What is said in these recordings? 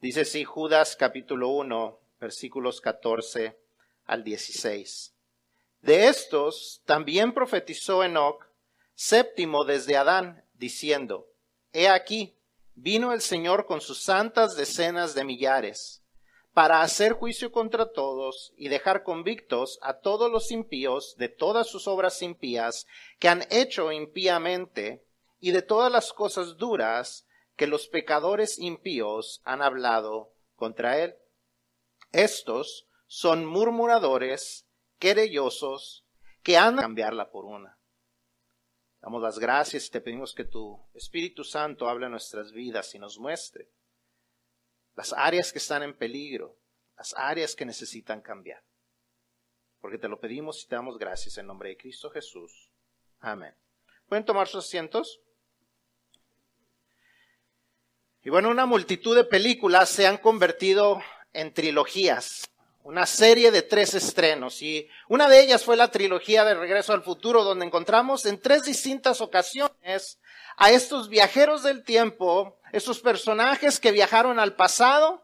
Dice así Judas capítulo 1, versículos 14 al 16. De estos también profetizó Enoch, séptimo desde Adán, diciendo, He aquí, vino el Señor con sus santas decenas de millares, para hacer juicio contra todos y dejar convictos a todos los impíos de todas sus obras impías que han hecho impíamente y de todas las cosas duras que los pecadores impíos han hablado contra él. Estos son murmuradores, querellosos, que han de cambiarla por una. Damos las gracias y te pedimos que tu Espíritu Santo hable a nuestras vidas y nos muestre las áreas que están en peligro, las áreas que necesitan cambiar. Porque te lo pedimos y te damos gracias en nombre de Cristo Jesús. Amén. ¿Pueden tomar sus asientos? Y bueno, una multitud de películas se han convertido en trilogías una serie de tres estrenos y una de ellas fue la trilogía de Regreso al Futuro, donde encontramos en tres distintas ocasiones a estos viajeros del tiempo, esos personajes que viajaron al pasado,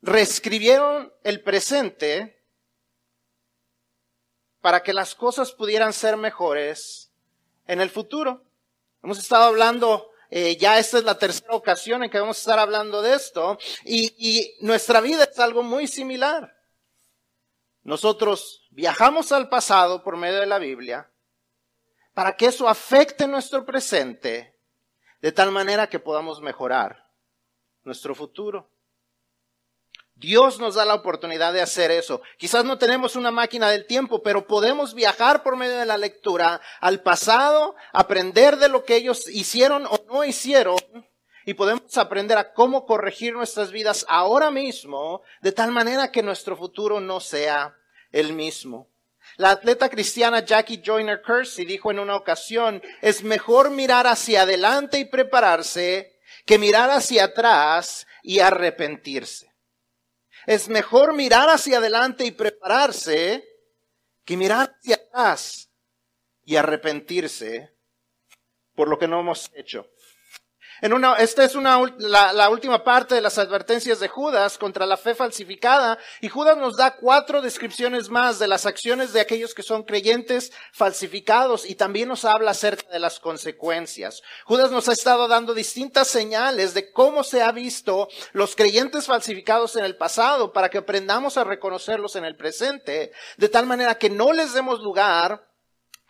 reescribieron el presente para que las cosas pudieran ser mejores en el futuro. Hemos estado hablando eh, ya esta es la tercera ocasión en que vamos a estar hablando de esto y, y nuestra vida es algo muy similar. Nosotros viajamos al pasado por medio de la Biblia para que eso afecte nuestro presente de tal manera que podamos mejorar nuestro futuro. Dios nos da la oportunidad de hacer eso. Quizás no tenemos una máquina del tiempo, pero podemos viajar por medio de la lectura al pasado, aprender de lo que ellos hicieron o no hicieron, y podemos aprender a cómo corregir nuestras vidas ahora mismo, de tal manera que nuestro futuro no sea el mismo. La atleta cristiana Jackie Joyner Kersey dijo en una ocasión, es mejor mirar hacia adelante y prepararse que mirar hacia atrás y arrepentirse. Es mejor mirar hacia adelante y prepararse que mirar hacia atrás y arrepentirse por lo que no hemos hecho. En una, esta es una, la, la, última parte de las advertencias de Judas contra la fe falsificada y Judas nos da cuatro descripciones más de las acciones de aquellos que son creyentes falsificados y también nos habla acerca de las consecuencias. Judas nos ha estado dando distintas señales de cómo se ha visto los creyentes falsificados en el pasado para que aprendamos a reconocerlos en el presente, de tal manera que no les demos lugar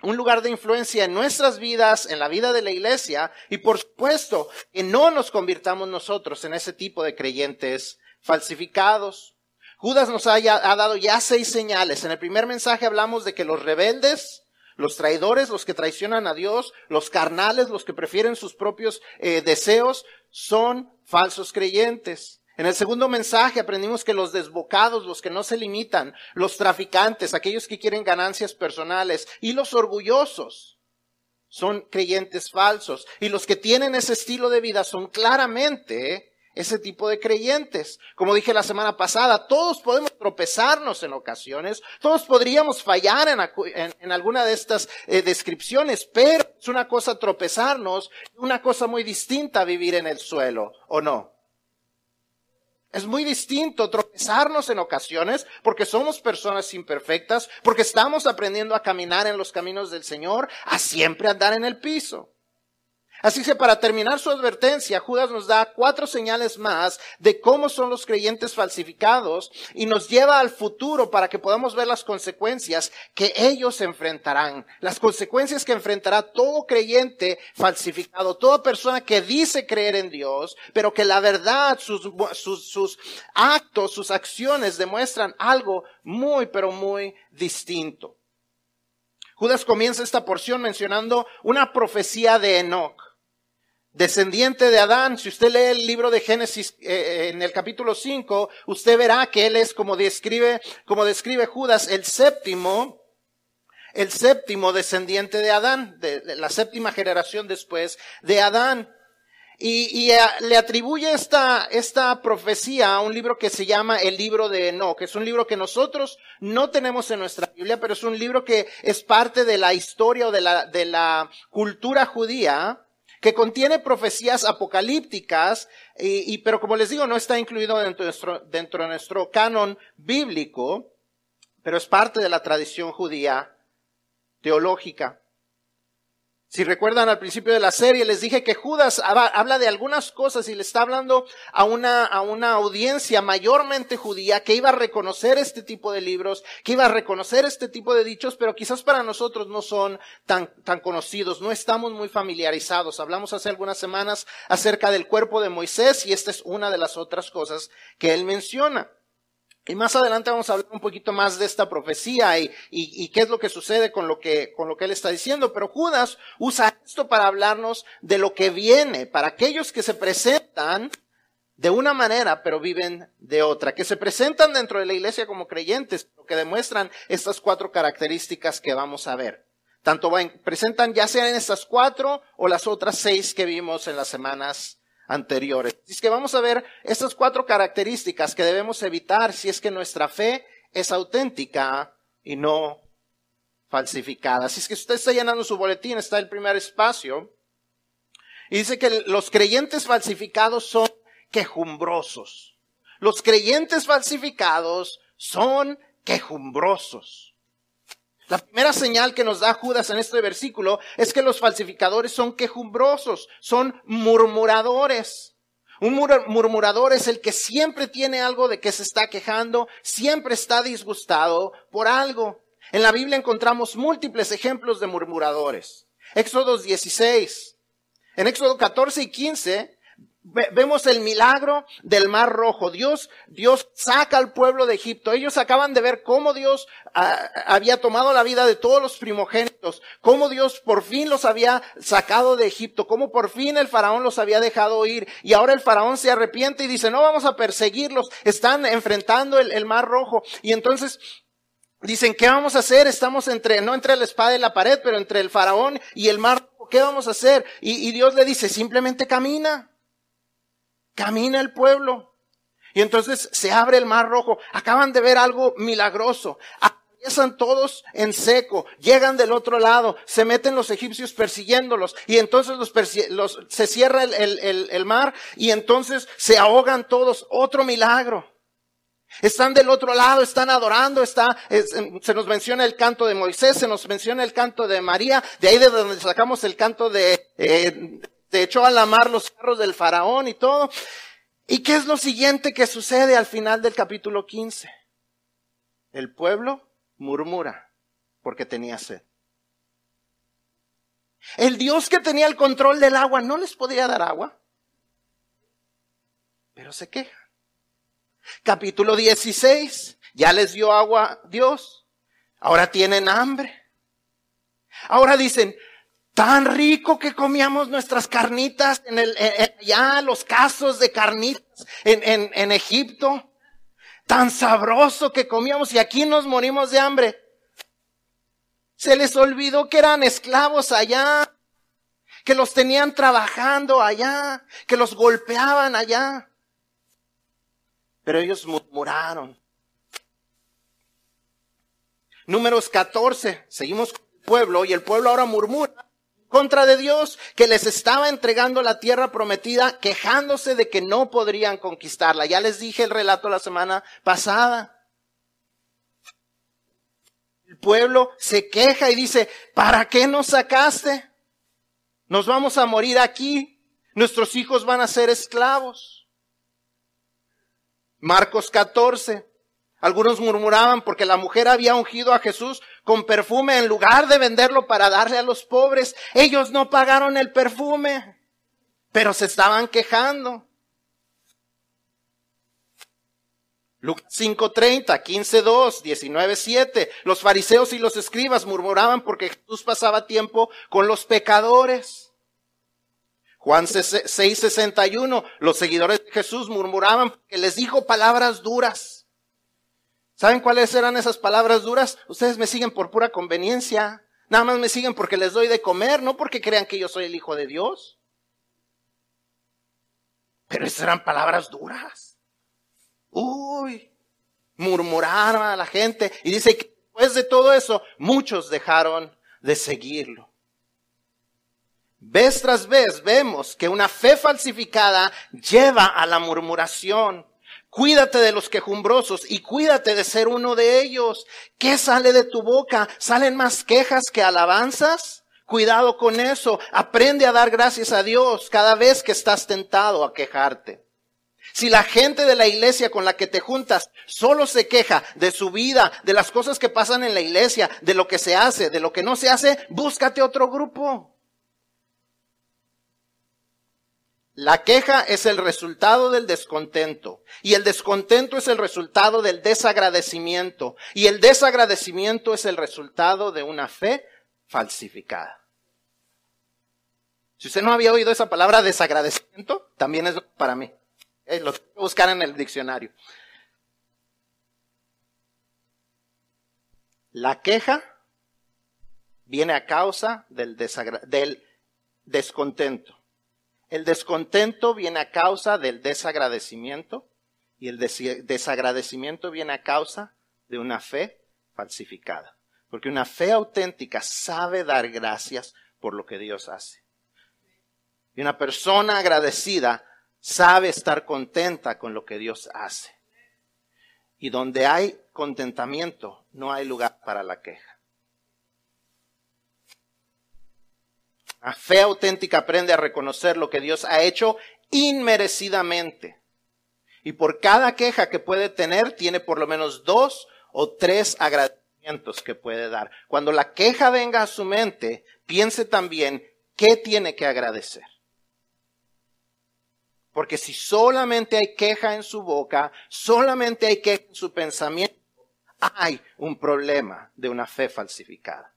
un lugar de influencia en nuestras vidas, en la vida de la iglesia, y por supuesto que no nos convirtamos nosotros en ese tipo de creyentes falsificados. Judas nos ha, dado ya seis señales. En el primer mensaje hablamos de que los rebeldes, los traidores, los que traicionan a Dios, los carnales, los que prefieren sus propios eh, deseos, son falsos creyentes. En el segundo mensaje aprendimos que los desbocados, los que no se limitan, los traficantes, aquellos que quieren ganancias personales y los orgullosos son creyentes falsos. Y los que tienen ese estilo de vida son claramente ese tipo de creyentes. Como dije la semana pasada, todos podemos tropezarnos en ocasiones, todos podríamos fallar en, alguna de estas eh, descripciones, pero es una cosa tropezarnos, una cosa muy distinta vivir en el suelo, ¿o no? Es muy distinto tropezarnos en ocasiones porque somos personas imperfectas, porque estamos aprendiendo a caminar en los caminos del Señor, a siempre andar en el piso. Así que para terminar su advertencia, Judas nos da cuatro señales más de cómo son los creyentes falsificados y nos lleva al futuro para que podamos ver las consecuencias que ellos enfrentarán. Las consecuencias que enfrentará todo creyente falsificado, toda persona que dice creer en Dios, pero que la verdad, sus, sus, sus actos, sus acciones demuestran algo muy, pero muy distinto. Judas comienza esta porción mencionando una profecía de Enoch descendiente de Adán. Si usted lee el libro de Génesis eh, eh, en el capítulo 5, usted verá que él es como describe, como describe Judas, el séptimo, el séptimo descendiente de Adán, de, la séptima generación después de Adán. Y, y eh, le atribuye esta, esta profecía a un libro que se llama el libro de Enoch. Es un libro que nosotros no tenemos en nuestra Biblia, pero es un libro que es parte de la historia o de la, de la cultura judía que contiene profecías apocalípticas, y, pero como les digo, no está incluido dentro dentro de nuestro canon bíblico, pero es parte de la tradición judía teológica. Si recuerdan al principio de la serie, les dije que Judas habla de algunas cosas y le está hablando a una, a una audiencia mayormente judía que iba a reconocer este tipo de libros, que iba a reconocer este tipo de dichos, pero quizás para nosotros no son tan, tan conocidos, no estamos muy familiarizados. Hablamos hace algunas semanas acerca del cuerpo de Moisés y esta es una de las otras cosas que él menciona. Y más adelante vamos a hablar un poquito más de esta profecía y, y, qué es lo que sucede con lo que, con lo que él está diciendo. Pero Judas usa esto para hablarnos de lo que viene, para aquellos que se presentan de una manera, pero viven de otra, que se presentan dentro de la iglesia como creyentes, lo que demuestran estas cuatro características que vamos a ver. Tanto presentan ya sean estas cuatro o las otras seis que vimos en las semanas anteriores. Es que vamos a ver estas cuatro características que debemos evitar si es que nuestra fe es auténtica y no falsificada. Si es que usted está llenando su boletín, está el primer espacio. Y dice que los creyentes falsificados son quejumbrosos. Los creyentes falsificados son quejumbrosos. La primera señal que nos da Judas en este versículo es que los falsificadores son quejumbrosos, son murmuradores. Un murmurador es el que siempre tiene algo de que se está quejando, siempre está disgustado por algo. En la Biblia encontramos múltiples ejemplos de murmuradores. Éxodo 16. En Éxodo 14 y 15 vemos el milagro del mar rojo. Dios, Dios saca al pueblo de Egipto. Ellos acaban de ver cómo Dios ah, había tomado la vida de todos los primogénitos, cómo Dios por fin los había sacado de Egipto, cómo por fin el faraón los había dejado ir. Y ahora el faraón se arrepiente y dice, no vamos a perseguirlos. Están enfrentando el, el mar rojo. Y entonces Dicen, ¿qué vamos a hacer? Estamos entre, no entre la espada y la pared, pero entre el faraón y el mar. ¿Qué vamos a hacer? Y, y Dios le dice, simplemente camina. Camina el pueblo. Y entonces se abre el mar rojo. Acaban de ver algo milagroso. Atraviesan todos en seco, llegan del otro lado, se meten los egipcios persiguiéndolos y entonces los, se cierra el, el, el mar y entonces se ahogan todos. Otro milagro. Están del otro lado, están adorando, está, se nos menciona el canto de Moisés, se nos menciona el canto de María, de ahí de donde sacamos el canto de, eh, de echó a la mar los carros del faraón y todo. ¿Y qué es lo siguiente que sucede al final del capítulo 15? El pueblo murmura porque tenía sed. El Dios que tenía el control del agua no les podía dar agua, pero se queja. Capítulo 16, ya les dio agua Dios, ahora tienen hambre. Ahora dicen, Tan rico que comíamos nuestras carnitas en el, ya los casos de carnitas en, en, en Egipto. Tan sabroso que comíamos y aquí nos morimos de hambre. Se les olvidó que eran esclavos allá, que los tenían trabajando allá, que los golpeaban allá. Pero ellos murmuraron. Números 14, seguimos con el pueblo y el pueblo ahora murmura contra de Dios, que les estaba entregando la tierra prometida, quejándose de que no podrían conquistarla. Ya les dije el relato la semana pasada. El pueblo se queja y dice, ¿para qué nos sacaste? Nos vamos a morir aquí. Nuestros hijos van a ser esclavos. Marcos 14. Algunos murmuraban porque la mujer había ungido a Jesús con perfume en lugar de venderlo para darle a los pobres. Ellos no pagaron el perfume, pero se estaban quejando. Lucas 5:30, 15:2, 19:7. Los fariseos y los escribas murmuraban porque Jesús pasaba tiempo con los pecadores. Juan 6:61, los seguidores de Jesús murmuraban porque les dijo palabras duras. ¿Saben cuáles eran esas palabras duras? Ustedes me siguen por pura conveniencia. Nada más me siguen porque les doy de comer, no porque crean que yo soy el Hijo de Dios. Pero esas eran palabras duras. Uy, murmuraron a la gente. Y dice que después de todo eso, muchos dejaron de seguirlo. Vez tras vez vemos que una fe falsificada lleva a la murmuración. Cuídate de los quejumbrosos y cuídate de ser uno de ellos. ¿Qué sale de tu boca? ¿Salen más quejas que alabanzas? Cuidado con eso. Aprende a dar gracias a Dios cada vez que estás tentado a quejarte. Si la gente de la iglesia con la que te juntas solo se queja de su vida, de las cosas que pasan en la iglesia, de lo que se hace, de lo que no se hace, búscate otro grupo. La queja es el resultado del descontento y el descontento es el resultado del desagradecimiento y el desagradecimiento es el resultado de una fe falsificada. Si usted no había oído esa palabra desagradecimiento, también es para mí. Eh, lo tengo que buscar en el diccionario. La queja viene a causa del, del descontento. El descontento viene a causa del desagradecimiento y el desagradecimiento viene a causa de una fe falsificada. Porque una fe auténtica sabe dar gracias por lo que Dios hace. Y una persona agradecida sabe estar contenta con lo que Dios hace. Y donde hay contentamiento, no hay lugar para la queja. La fe auténtica aprende a reconocer lo que Dios ha hecho inmerecidamente. Y por cada queja que puede tener, tiene por lo menos dos o tres agradecimientos que puede dar. Cuando la queja venga a su mente, piense también qué tiene que agradecer. Porque si solamente hay queja en su boca, solamente hay queja en su pensamiento, hay un problema de una fe falsificada.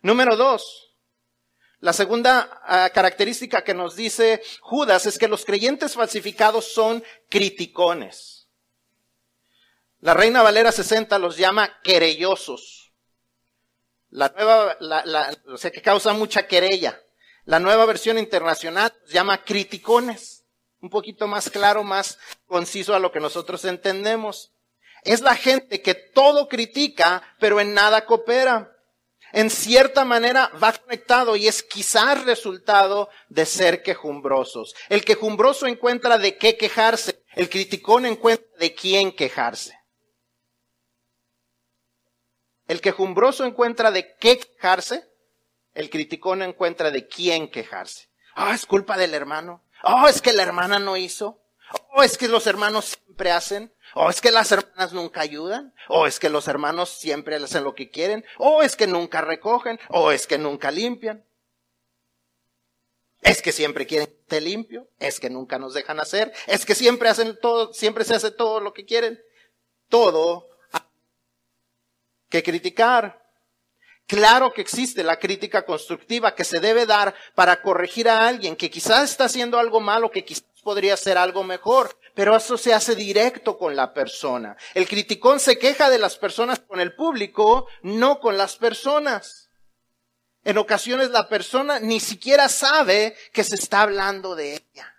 Número dos, la segunda ah, característica que nos dice Judas es que los creyentes falsificados son criticones. La Reina Valera 60 los llama querellosos. La nueva, o sea, que causa mucha querella. La nueva versión internacional los llama criticones. Un poquito más claro, más conciso a lo que nosotros entendemos. Es la gente que todo critica, pero en nada coopera en cierta manera va conectado y es quizás resultado de ser quejumbrosos. El quejumbroso encuentra de qué quejarse, el criticón encuentra de quién quejarse. El quejumbroso encuentra de qué quejarse, el criticón encuentra de quién quejarse. Ah, es culpa del hermano. Oh, es que la hermana no hizo. Oh, es que los hermanos siempre hacen. O es que las hermanas nunca ayudan, o es que los hermanos siempre hacen lo que quieren, o es que nunca recogen, o es que nunca limpian. Es que siempre quieren que esté limpio, es que nunca nos dejan hacer, es que siempre hacen todo, siempre se hace todo lo que quieren. Todo que criticar. Claro que existe la crítica constructiva que se debe dar para corregir a alguien que quizás está haciendo algo malo, que quizás podría ser algo mejor, pero eso se hace directo con la persona. El criticón se queja de las personas con el público, no con las personas. En ocasiones la persona ni siquiera sabe que se está hablando de ella.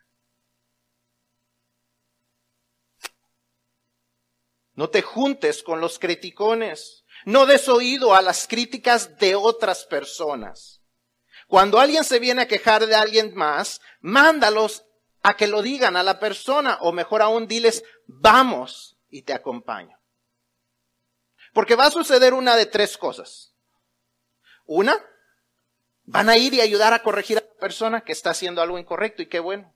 No te juntes con los criticones. No des oído a las críticas de otras personas. Cuando alguien se viene a quejar de alguien más, mándalos a que lo digan a la persona o mejor aún diles, vamos y te acompaño. Porque va a suceder una de tres cosas. Una, van a ir y ayudar a corregir a la persona que está haciendo algo incorrecto y qué bueno.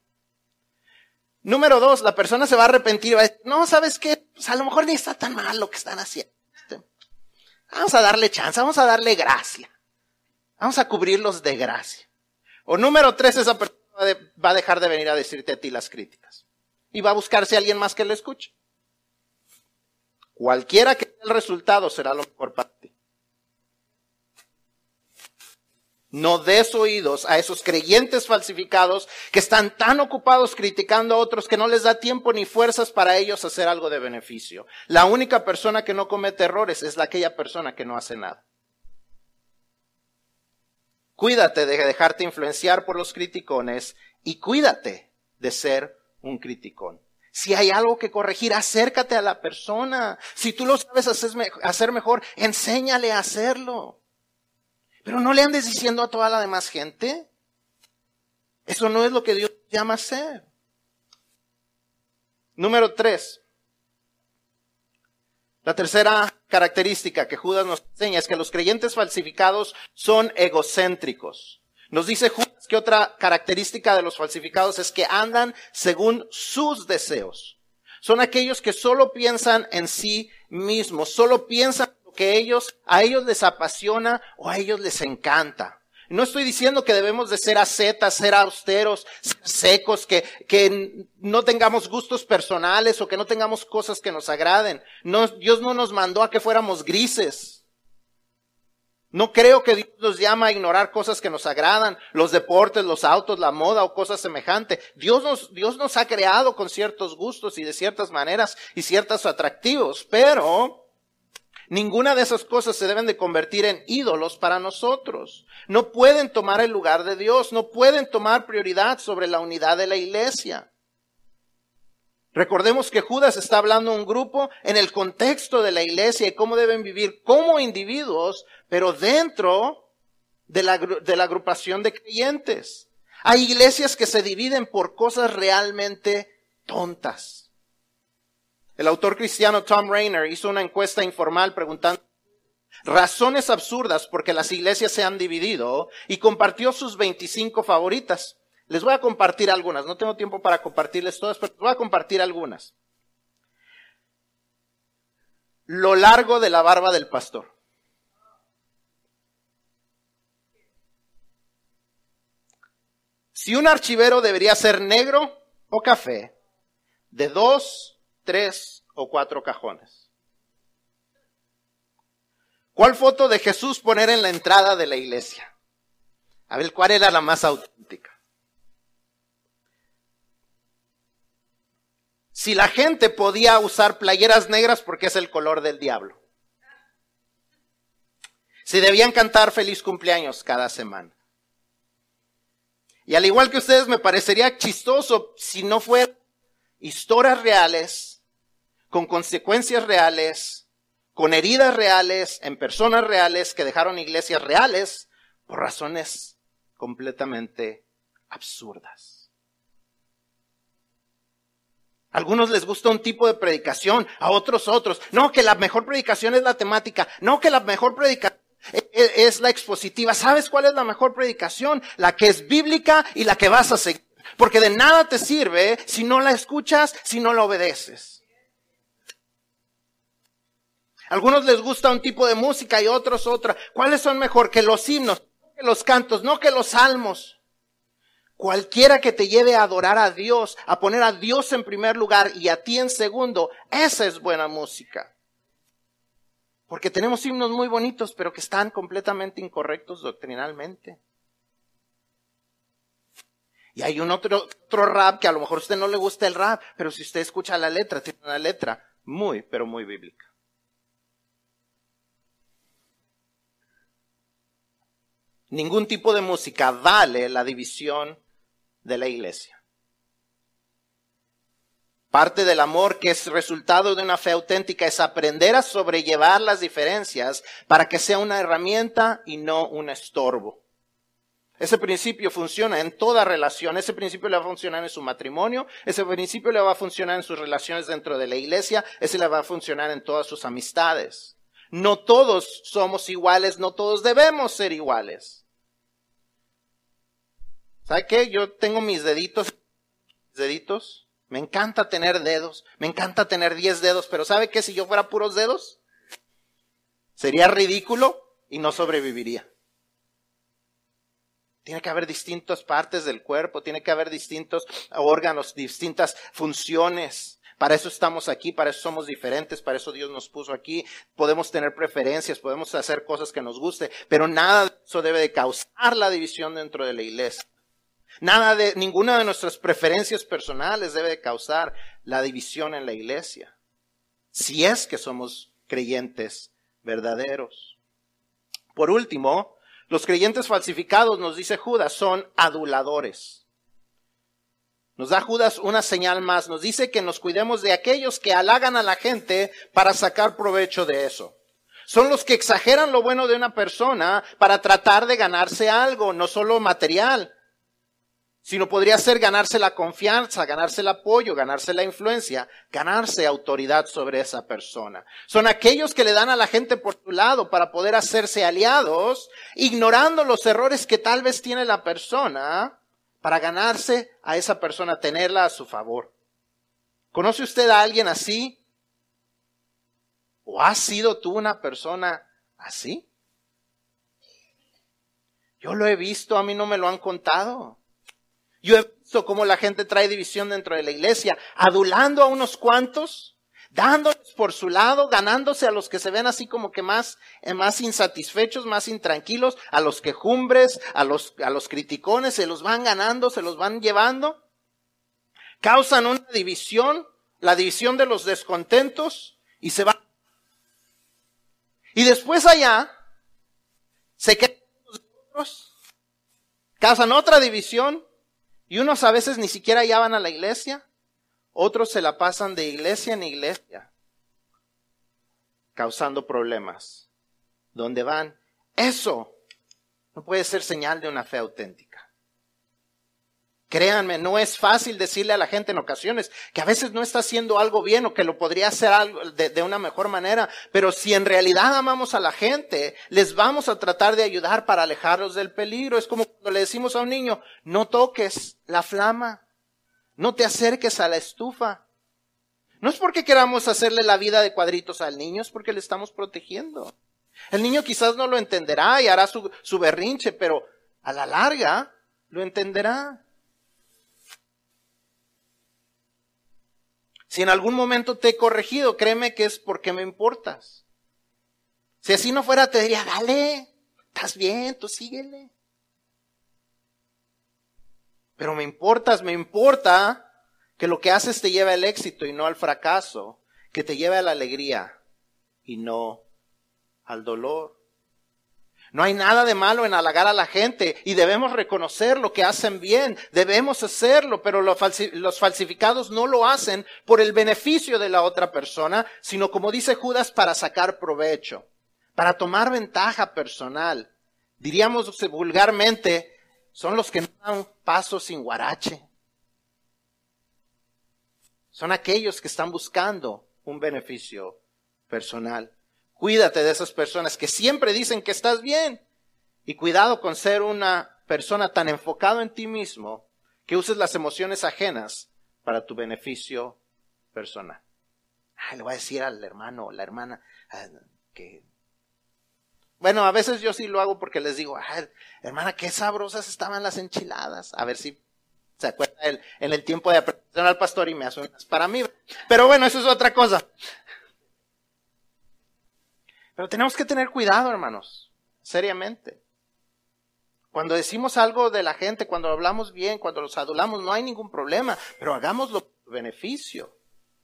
Número dos, la persona se va a arrepentir y va a decir, no, ¿sabes qué? Pues a lo mejor ni está tan mal lo que están haciendo. Vamos a darle chance, vamos a darle gracia. Vamos a cubrirlos de gracia. O número tres, esa persona va a dejar de venir a decirte a ti las críticas. Y va a buscarse a alguien más que le escuche. Cualquiera que sea el resultado será lo mejor para ti. No des oídos a esos creyentes falsificados que están tan ocupados criticando a otros que no les da tiempo ni fuerzas para ellos hacer algo de beneficio. La única persona que no comete errores es la aquella persona que no hace nada. Cuídate de dejarte influenciar por los criticones y cuídate de ser un criticón. Si hay algo que corregir, acércate a la persona. Si tú lo sabes hacer mejor, enséñale a hacerlo. Pero no le andes diciendo a toda la demás gente. Eso no es lo que Dios llama a hacer. Número tres. La tercera característica que Judas nos enseña es que los creyentes falsificados son egocéntricos. Nos dice Judas que otra característica de los falsificados es que andan según sus deseos. Son aquellos que solo piensan en sí mismos, solo piensan lo que ellos, a ellos les apasiona o a ellos les encanta. No estoy diciendo que debemos de ser ascetas, ser austeros, ser secos, que, que no tengamos gustos personales o que no tengamos cosas que nos agraden. No, Dios no nos mandó a que fuéramos grises. No creo que Dios nos llama a ignorar cosas que nos agradan, los deportes, los autos, la moda o cosas semejantes. Dios nos, Dios nos ha creado con ciertos gustos y de ciertas maneras y ciertos atractivos, pero Ninguna de esas cosas se deben de convertir en ídolos para nosotros. No pueden tomar el lugar de Dios, no pueden tomar prioridad sobre la unidad de la iglesia. Recordemos que Judas está hablando a un grupo en el contexto de la iglesia y cómo deben vivir como individuos, pero dentro de la, de la agrupación de creyentes. Hay iglesias que se dividen por cosas realmente tontas. El autor cristiano Tom Rainer hizo una encuesta informal preguntando razones absurdas porque las iglesias se han dividido y compartió sus 25 favoritas. Les voy a compartir algunas, no tengo tiempo para compartirles todas, pero les voy a compartir algunas. Lo largo de la barba del pastor. Si un archivero debería ser negro o café, de dos tres o cuatro cajones. ¿Cuál foto de Jesús poner en la entrada de la iglesia? A ver, ¿cuál era la más auténtica? Si la gente podía usar playeras negras porque es el color del diablo. Si debían cantar feliz cumpleaños cada semana. Y al igual que ustedes, me parecería chistoso si no fueran historias reales con consecuencias reales, con heridas reales, en personas reales que dejaron iglesias reales por razones completamente absurdas. A algunos les gusta un tipo de predicación, a otros otros. No, que la mejor predicación es la temática. No, que la mejor predicación es la expositiva. ¿Sabes cuál es la mejor predicación? La que es bíblica y la que vas a seguir. Porque de nada te sirve si no la escuchas, si no la obedeces. Algunos les gusta un tipo de música y otros otra. ¿Cuáles son mejor que los himnos, que los cantos, no que los salmos? Cualquiera que te lleve a adorar a Dios, a poner a Dios en primer lugar y a ti en segundo, esa es buena música. Porque tenemos himnos muy bonitos, pero que están completamente incorrectos doctrinalmente. Y hay un otro, otro rap que a lo mejor a usted no le gusta el rap, pero si usted escucha la letra, tiene una letra muy, pero muy bíblica. Ningún tipo de música vale la división de la iglesia. Parte del amor que es resultado de una fe auténtica es aprender a sobrellevar las diferencias para que sea una herramienta y no un estorbo. Ese principio funciona en toda relación. Ese principio le va a funcionar en su matrimonio. Ese principio le va a funcionar en sus relaciones dentro de la iglesia. Ese le va a funcionar en todas sus amistades. No todos somos iguales. No todos debemos ser iguales. ¿Sabe qué? Yo tengo mis deditos, deditos. Me encanta tener dedos. Me encanta tener 10 dedos. Pero ¿sabe qué? Si yo fuera puros dedos, sería ridículo y no sobreviviría. Tiene que haber distintas partes del cuerpo, tiene que haber distintos órganos, distintas funciones. Para eso estamos aquí, para eso somos diferentes, para eso Dios nos puso aquí. Podemos tener preferencias, podemos hacer cosas que nos guste, pero nada de eso debe de causar la división dentro de la iglesia. Nada de, ninguna de nuestras preferencias personales debe causar la división en la iglesia. Si es que somos creyentes verdaderos. Por último, los creyentes falsificados, nos dice Judas, son aduladores. Nos da Judas una señal más, nos dice que nos cuidemos de aquellos que halagan a la gente para sacar provecho de eso. Son los que exageran lo bueno de una persona para tratar de ganarse algo, no solo material, sino podría ser ganarse la confianza, ganarse el apoyo, ganarse la influencia, ganarse autoridad sobre esa persona. Son aquellos que le dan a la gente por su lado para poder hacerse aliados, ignorando los errores que tal vez tiene la persona, para ganarse a esa persona, tenerla a su favor. ¿Conoce usted a alguien así? ¿O has sido tú una persona así? Yo lo he visto, a mí no me lo han contado. Yo he visto cómo la gente trae división dentro de la iglesia, adulando a unos cuantos, dándoles por su lado, ganándose a los que se ven así como que más, eh, más insatisfechos, más intranquilos, a los quejumbres, a los, a los criticones, se los van ganando, se los van llevando. Causan una división, la división de los descontentos, y se van. Y después allá, se quedan los otros, causan otra división, y unos a veces ni siquiera ya van a la iglesia, otros se la pasan de iglesia en iglesia, causando problemas. ¿Dónde van? Eso no puede ser señal de una fe auténtica. Créanme, no es fácil decirle a la gente en ocasiones que a veces no está haciendo algo bien o que lo podría hacer algo de, una mejor manera, pero si en realidad amamos a la gente, les vamos a tratar de ayudar para alejarlos del peligro. Es como cuando le decimos a un niño, no toques la flama, no te acerques a la estufa. No es porque queramos hacerle la vida de cuadritos al niño, es porque le estamos protegiendo. El niño quizás no lo entenderá y hará su, su berrinche, pero a la larga lo entenderá. Si en algún momento te he corregido, créeme que es porque me importas. Si así no fuera, te diría, dale, estás bien, tú síguele. Pero me importas, me importa que lo que haces te lleve al éxito y no al fracaso, que te lleve a la alegría y no al dolor. No hay nada de malo en halagar a la gente y debemos reconocer lo que hacen bien, debemos hacerlo, pero los falsificados no lo hacen por el beneficio de la otra persona, sino como dice Judas, para sacar provecho, para tomar ventaja personal. Diríamos vulgarmente, son los que no dan paso sin guarache. Son aquellos que están buscando un beneficio personal. Cuídate de esas personas que siempre dicen que estás bien. Y cuidado con ser una persona tan enfocado en ti mismo que uses las emociones ajenas para tu beneficio personal. le voy a decir al hermano o la hermana ah, que... Bueno, a veces yo sí lo hago porque les digo, hermana, qué sabrosas estaban las enchiladas. A ver si se acuerda en el tiempo de aprender al pastor y me hace unas para mí. Pero bueno, eso es otra cosa. Pero tenemos que tener cuidado, hermanos, seriamente. Cuando decimos algo de la gente, cuando hablamos bien, cuando los adulamos, no hay ningún problema, pero hagámoslo por beneficio,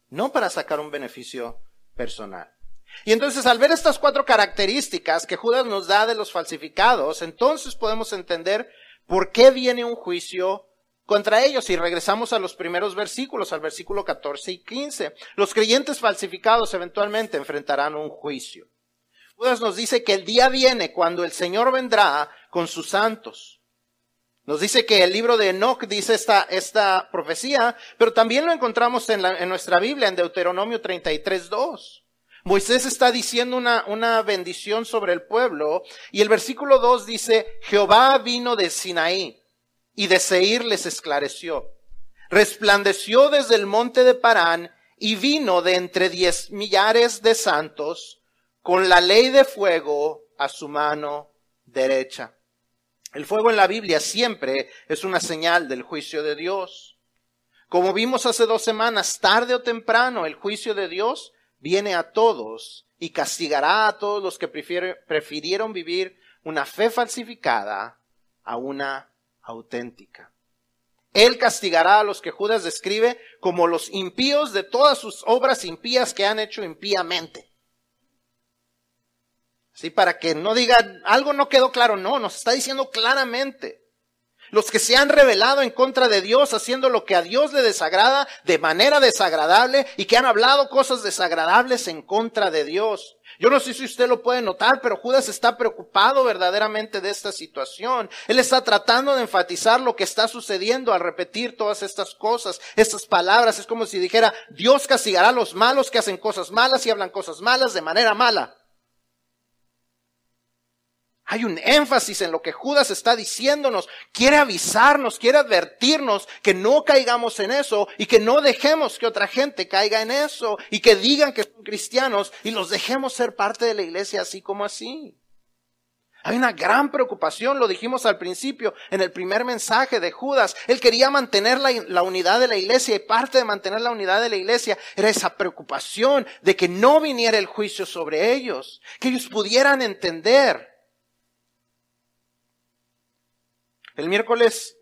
no para sacar un beneficio personal. Y entonces al ver estas cuatro características que Judas nos da de los falsificados, entonces podemos entender por qué viene un juicio contra ellos. Y regresamos a los primeros versículos, al versículo 14 y 15. Los creyentes falsificados eventualmente enfrentarán un juicio. Judas nos dice que el día viene cuando el Señor vendrá con sus santos. Nos dice que el libro de Enoch dice esta, esta profecía, pero también lo encontramos en, la, en nuestra Biblia, en Deuteronomio 33, 2. Moisés está diciendo una, una bendición sobre el pueblo y el versículo 2 dice, Jehová vino de Sinaí y de Seir les esclareció. Resplandeció desde el monte de Parán y vino de entre diez millares de santos con la ley de fuego a su mano derecha. El fuego en la Biblia siempre es una señal del juicio de Dios. Como vimos hace dos semanas, tarde o temprano el juicio de Dios viene a todos y castigará a todos los que prefirieron vivir una fe falsificada a una auténtica. Él castigará a los que Judas describe como los impíos de todas sus obras impías que han hecho impíamente. ¿Sí? Para que no digan, algo no quedó claro, no, nos está diciendo claramente. Los que se han rebelado en contra de Dios, haciendo lo que a Dios le desagrada de manera desagradable y que han hablado cosas desagradables en contra de Dios. Yo no sé si usted lo puede notar, pero Judas está preocupado verdaderamente de esta situación. Él está tratando de enfatizar lo que está sucediendo al repetir todas estas cosas, estas palabras. Es como si dijera, Dios castigará a los malos que hacen cosas malas y hablan cosas malas de manera mala. Hay un énfasis en lo que Judas está diciéndonos. Quiere avisarnos, quiere advertirnos que no caigamos en eso y que no dejemos que otra gente caiga en eso y que digan que son cristianos y los dejemos ser parte de la iglesia así como así. Hay una gran preocupación, lo dijimos al principio, en el primer mensaje de Judas. Él quería mantener la, unidad de la iglesia y parte de mantener la unidad de la iglesia era esa preocupación de que no viniera el juicio sobre ellos, que ellos pudieran entender El miércoles,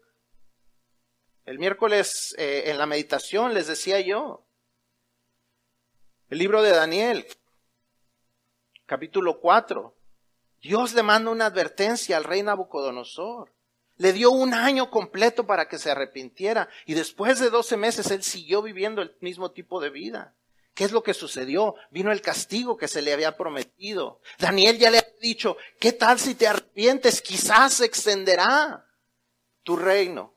el miércoles eh, en la meditación les decía yo, el libro de Daniel, capítulo 4, Dios le manda una advertencia al rey Nabucodonosor. Le dio un año completo para que se arrepintiera y después de 12 meses él siguió viviendo el mismo tipo de vida. ¿Qué es lo que sucedió? Vino el castigo que se le había prometido. Daniel ya le ha dicho, ¿qué tal si te arrepientes? Quizás se extenderá tu reino.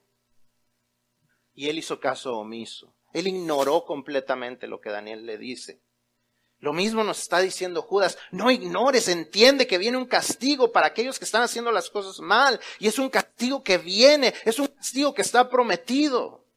Y él hizo caso omiso. Él ignoró completamente lo que Daniel le dice. Lo mismo nos está diciendo Judas, no ignores, entiende que viene un castigo para aquellos que están haciendo las cosas mal. Y es un castigo que viene, es un castigo que está prometido.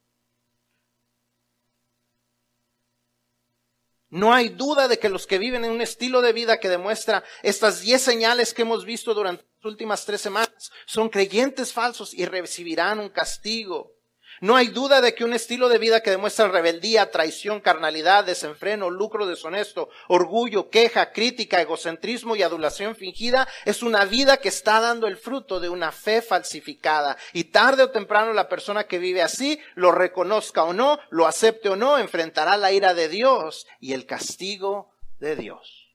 No hay duda de que los que viven en un estilo de vida que demuestra estas diez señales que hemos visto durante las últimas tres semanas son creyentes falsos y recibirán un castigo. No hay duda de que un estilo de vida que demuestra rebeldía, traición, carnalidad, desenfreno, lucro deshonesto, orgullo, queja, crítica, egocentrismo y adulación fingida es una vida que está dando el fruto de una fe falsificada. Y tarde o temprano la persona que vive así, lo reconozca o no, lo acepte o no, enfrentará la ira de Dios y el castigo de Dios.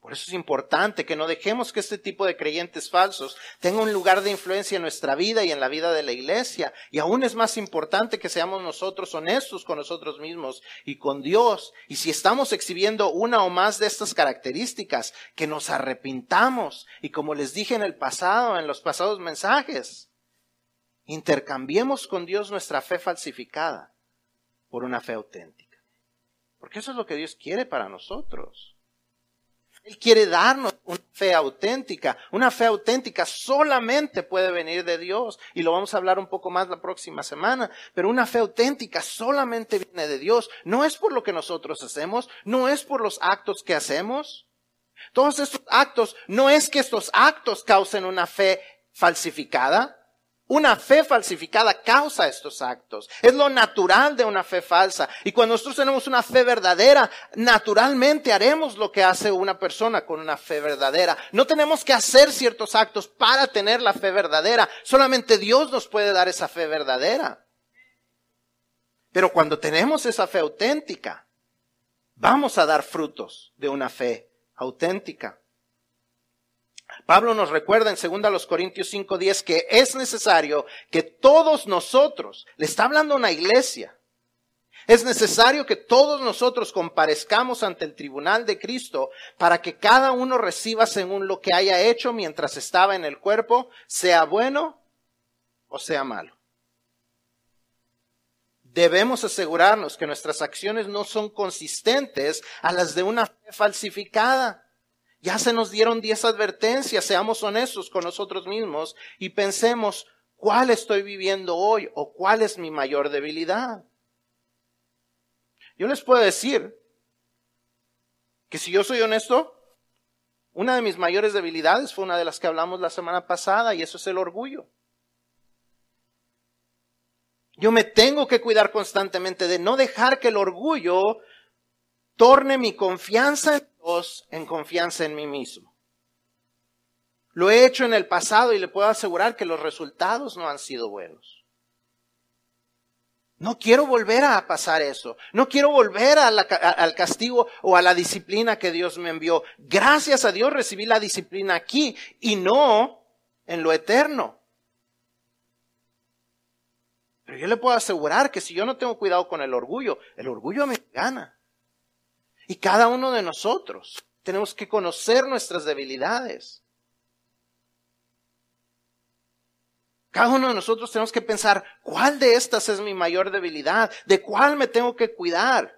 Por eso es importante que no dejemos que este tipo de creyentes falsos tenga un lugar de influencia en nuestra vida y en la vida de la iglesia. Y aún es más importante que seamos nosotros honestos con nosotros mismos y con Dios. Y si estamos exhibiendo una o más de estas características, que nos arrepintamos. Y como les dije en el pasado, en los pasados mensajes, intercambiemos con Dios nuestra fe falsificada por una fe auténtica. Porque eso es lo que Dios quiere para nosotros. Él quiere darnos una fe auténtica. Una fe auténtica solamente puede venir de Dios. Y lo vamos a hablar un poco más la próxima semana. Pero una fe auténtica solamente viene de Dios. No es por lo que nosotros hacemos. No es por los actos que hacemos. Todos estos actos, no es que estos actos causen una fe falsificada. Una fe falsificada causa estos actos. Es lo natural de una fe falsa. Y cuando nosotros tenemos una fe verdadera, naturalmente haremos lo que hace una persona con una fe verdadera. No tenemos que hacer ciertos actos para tener la fe verdadera. Solamente Dios nos puede dar esa fe verdadera. Pero cuando tenemos esa fe auténtica, vamos a dar frutos de una fe auténtica. Pablo nos recuerda en 2 Corintios 5:10 que es necesario que todos nosotros, le está hablando una iglesia, es necesario que todos nosotros comparezcamos ante el tribunal de Cristo para que cada uno reciba según lo que haya hecho mientras estaba en el cuerpo, sea bueno o sea malo. Debemos asegurarnos que nuestras acciones no son consistentes a las de una fe falsificada. Ya se nos dieron diez advertencias, seamos honestos con nosotros mismos y pensemos cuál estoy viviendo hoy o cuál es mi mayor debilidad. Yo les puedo decir que si yo soy honesto, una de mis mayores debilidades fue una de las que hablamos la semana pasada y eso es el orgullo. Yo me tengo que cuidar constantemente de no dejar que el orgullo torne mi confianza En confianza en mí mismo. Lo he hecho en el pasado y le puedo asegurar que los resultados no han sido buenos. No quiero volver a pasar eso. No quiero volver al castigo o a la disciplina que Dios me envió. Gracias a Dios recibí la disciplina aquí y no en lo eterno. Pero yo le puedo asegurar que si yo no tengo cuidado con el orgullo, el orgullo me gana. Y cada uno de nosotros tenemos que conocer nuestras debilidades. Cada uno de nosotros tenemos que pensar, ¿cuál de estas es mi mayor debilidad? ¿De cuál me tengo que cuidar?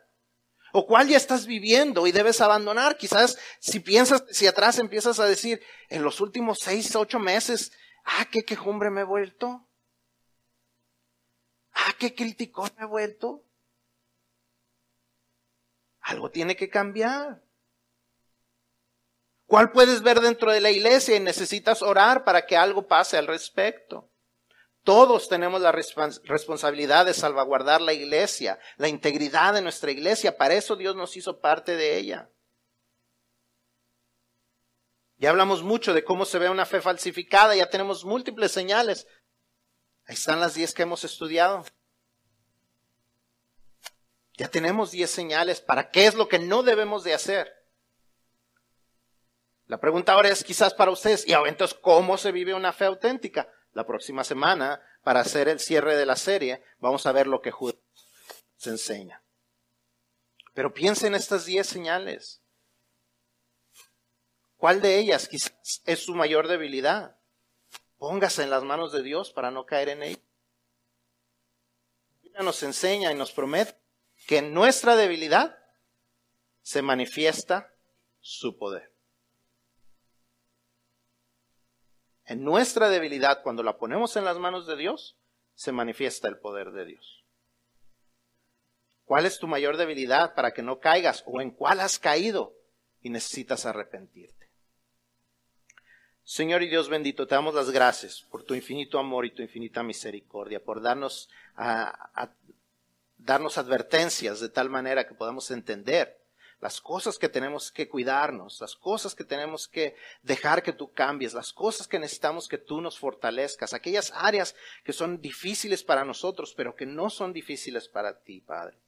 ¿O cuál ya estás viviendo y debes abandonar? Quizás si piensas, si atrás empiezas a decir, en los últimos seis, ocho meses, ah, qué quejumbre me he vuelto. Ah, qué criticón me he vuelto. Algo tiene que cambiar. ¿Cuál puedes ver dentro de la iglesia y necesitas orar para que algo pase al respecto? Todos tenemos la responsabilidad de salvaguardar la iglesia, la integridad de nuestra iglesia. Para eso Dios nos hizo parte de ella. Ya hablamos mucho de cómo se ve una fe falsificada, ya tenemos múltiples señales. Ahí están las diez que hemos estudiado. Ya tenemos diez señales para qué es lo que no debemos de hacer. La pregunta ahora es quizás para ustedes, y entonces, ¿cómo se vive una fe auténtica? La próxima semana, para hacer el cierre de la serie, vamos a ver lo que Judas se enseña. Pero piensen en estas diez señales. ¿Cuál de ellas quizás es su mayor debilidad? Póngase en las manos de Dios para no caer en ella. Ella nos enseña y nos promete que en nuestra debilidad se manifiesta su poder. En nuestra debilidad, cuando la ponemos en las manos de Dios, se manifiesta el poder de Dios. ¿Cuál es tu mayor debilidad para que no caigas o en cuál has caído y necesitas arrepentirte? Señor y Dios bendito, te damos las gracias por tu infinito amor y tu infinita misericordia, por darnos, a, darnos advertencias de tal manera que podamos entender las cosas que tenemos que cuidarnos, las cosas que tenemos que dejar que tú cambies, las cosas que necesitamos que tú nos fortalezcas, aquellas áreas que son difíciles para nosotros, pero que no son difíciles para ti, Padre.